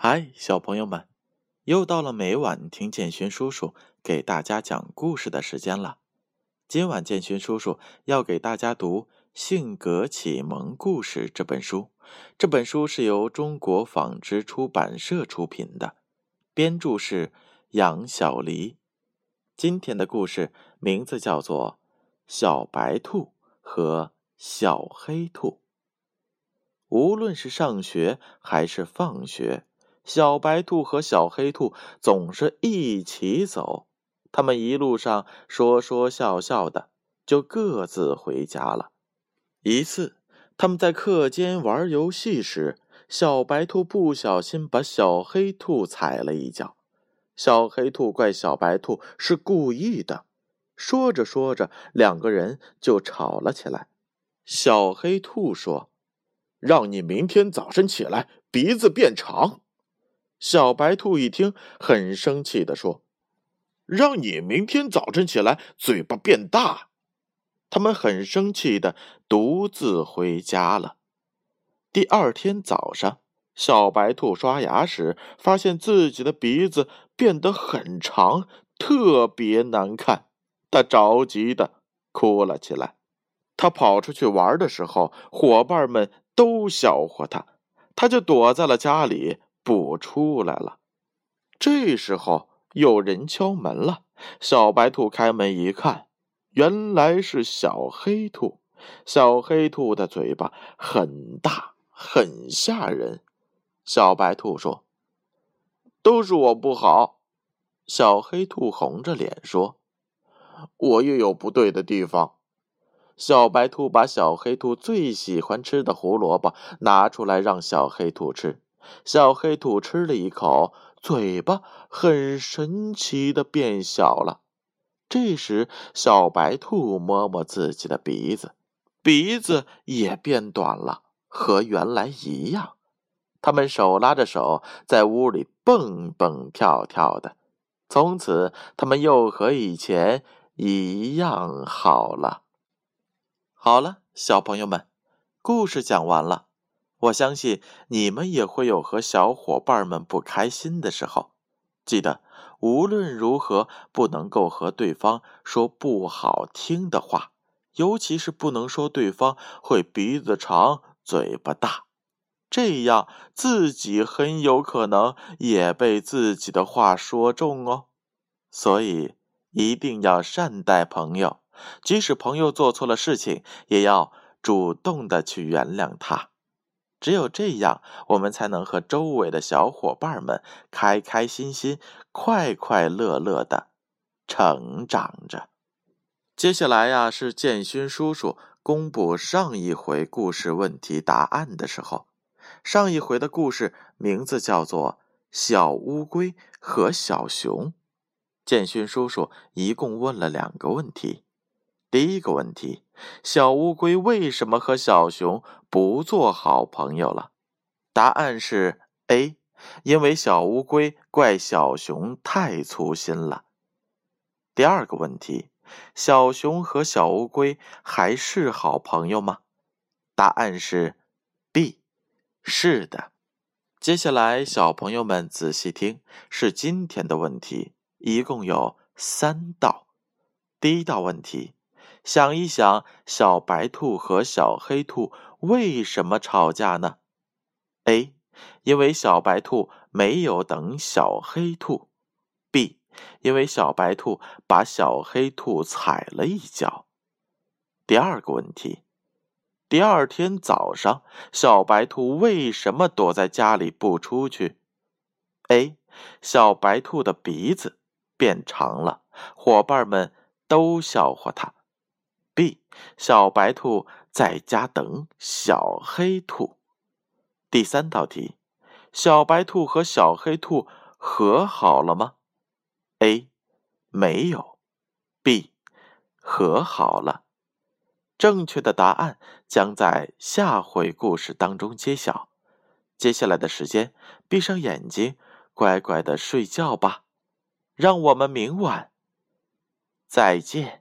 嗨，小朋友们，又到了每晚听建勋叔叔给大家讲故事的时间了。今晚建勋叔叔要给大家读《性格启蒙故事》这本书。这本书是由中国纺织出版社出品的，编著是杨小黎。今天的故事名字叫做《小白兔和小黑兔》。无论是上学还是放学。小白兔和小黑兔总是一起走，他们一路上说说笑笑的，就各自回家了。一次，他们在课间玩游戏时，小白兔不小心把小黑兔踩了一脚，小黑兔怪小白兔是故意的。说着说着，两个人就吵了起来。小黑兔说：“让你明天早晨起来鼻子变长。”小白兔一听，很生气的说：“让你明天早晨起来嘴巴变大。”他们很生气的独自回家了。第二天早上，小白兔刷牙时，发现自己的鼻子变得很长，特别难看。他着急的哭了起来。他跑出去玩的时候，伙伴们都笑话他，他就躲在了家里。不出来了。这时候有人敲门了。小白兔开门一看，原来是小黑兔。小黑兔的嘴巴很大，很吓人。小白兔说：“都是我不好。”小黑兔红着脸说：“我也有不对的地方。”小白兔把小黑兔最喜欢吃的胡萝卜拿出来让小黑兔吃。小黑兔吃了一口，嘴巴很神奇的变小了。这时，小白兔摸摸自己的鼻子，鼻子也变短了，和原来一样。他们手拉着手，在屋里蹦蹦跳跳的。从此，他们又和以前一样好了。好了，小朋友们，故事讲完了。我相信你们也会有和小伙伴们不开心的时候，记得无论如何不能够和对方说不好听的话，尤其是不能说对方会鼻子长、嘴巴大，这样自己很有可能也被自己的话说中哦。所以一定要善待朋友，即使朋友做错了事情，也要主动的去原谅他。只有这样，我们才能和周围的小伙伴们开开心心、快快乐乐的成长着。接下来呀，是建勋叔叔公布上一回故事问题答案的时候。上一回的故事名字叫做《小乌龟和小熊》。建勋叔叔一共问了两个问题。第一个问题：小乌龟为什么和小熊不做好朋友了？答案是 A，因为小乌龟怪小熊太粗心了。第二个问题：小熊和小乌龟还是好朋友吗？答案是 B，是的。接下来，小朋友们仔细听，是今天的问题，一共有三道。第一道问题。想一想，小白兔和小黑兔为什么吵架呢？A. 因为小白兔没有等小黑兔。B. 因为小白兔把小黑兔踩了一脚。第二个问题：第二天早上，小白兔为什么躲在家里不出去？A. 小白兔的鼻子变长了，伙伴们都笑话它。小白兔在家等小黑兔。第三道题，小白兔和小黑兔和好了吗？A，没有。B，和好了。正确的答案将在下回故事当中揭晓。接下来的时间，闭上眼睛，乖乖的睡觉吧。让我们明晚再见。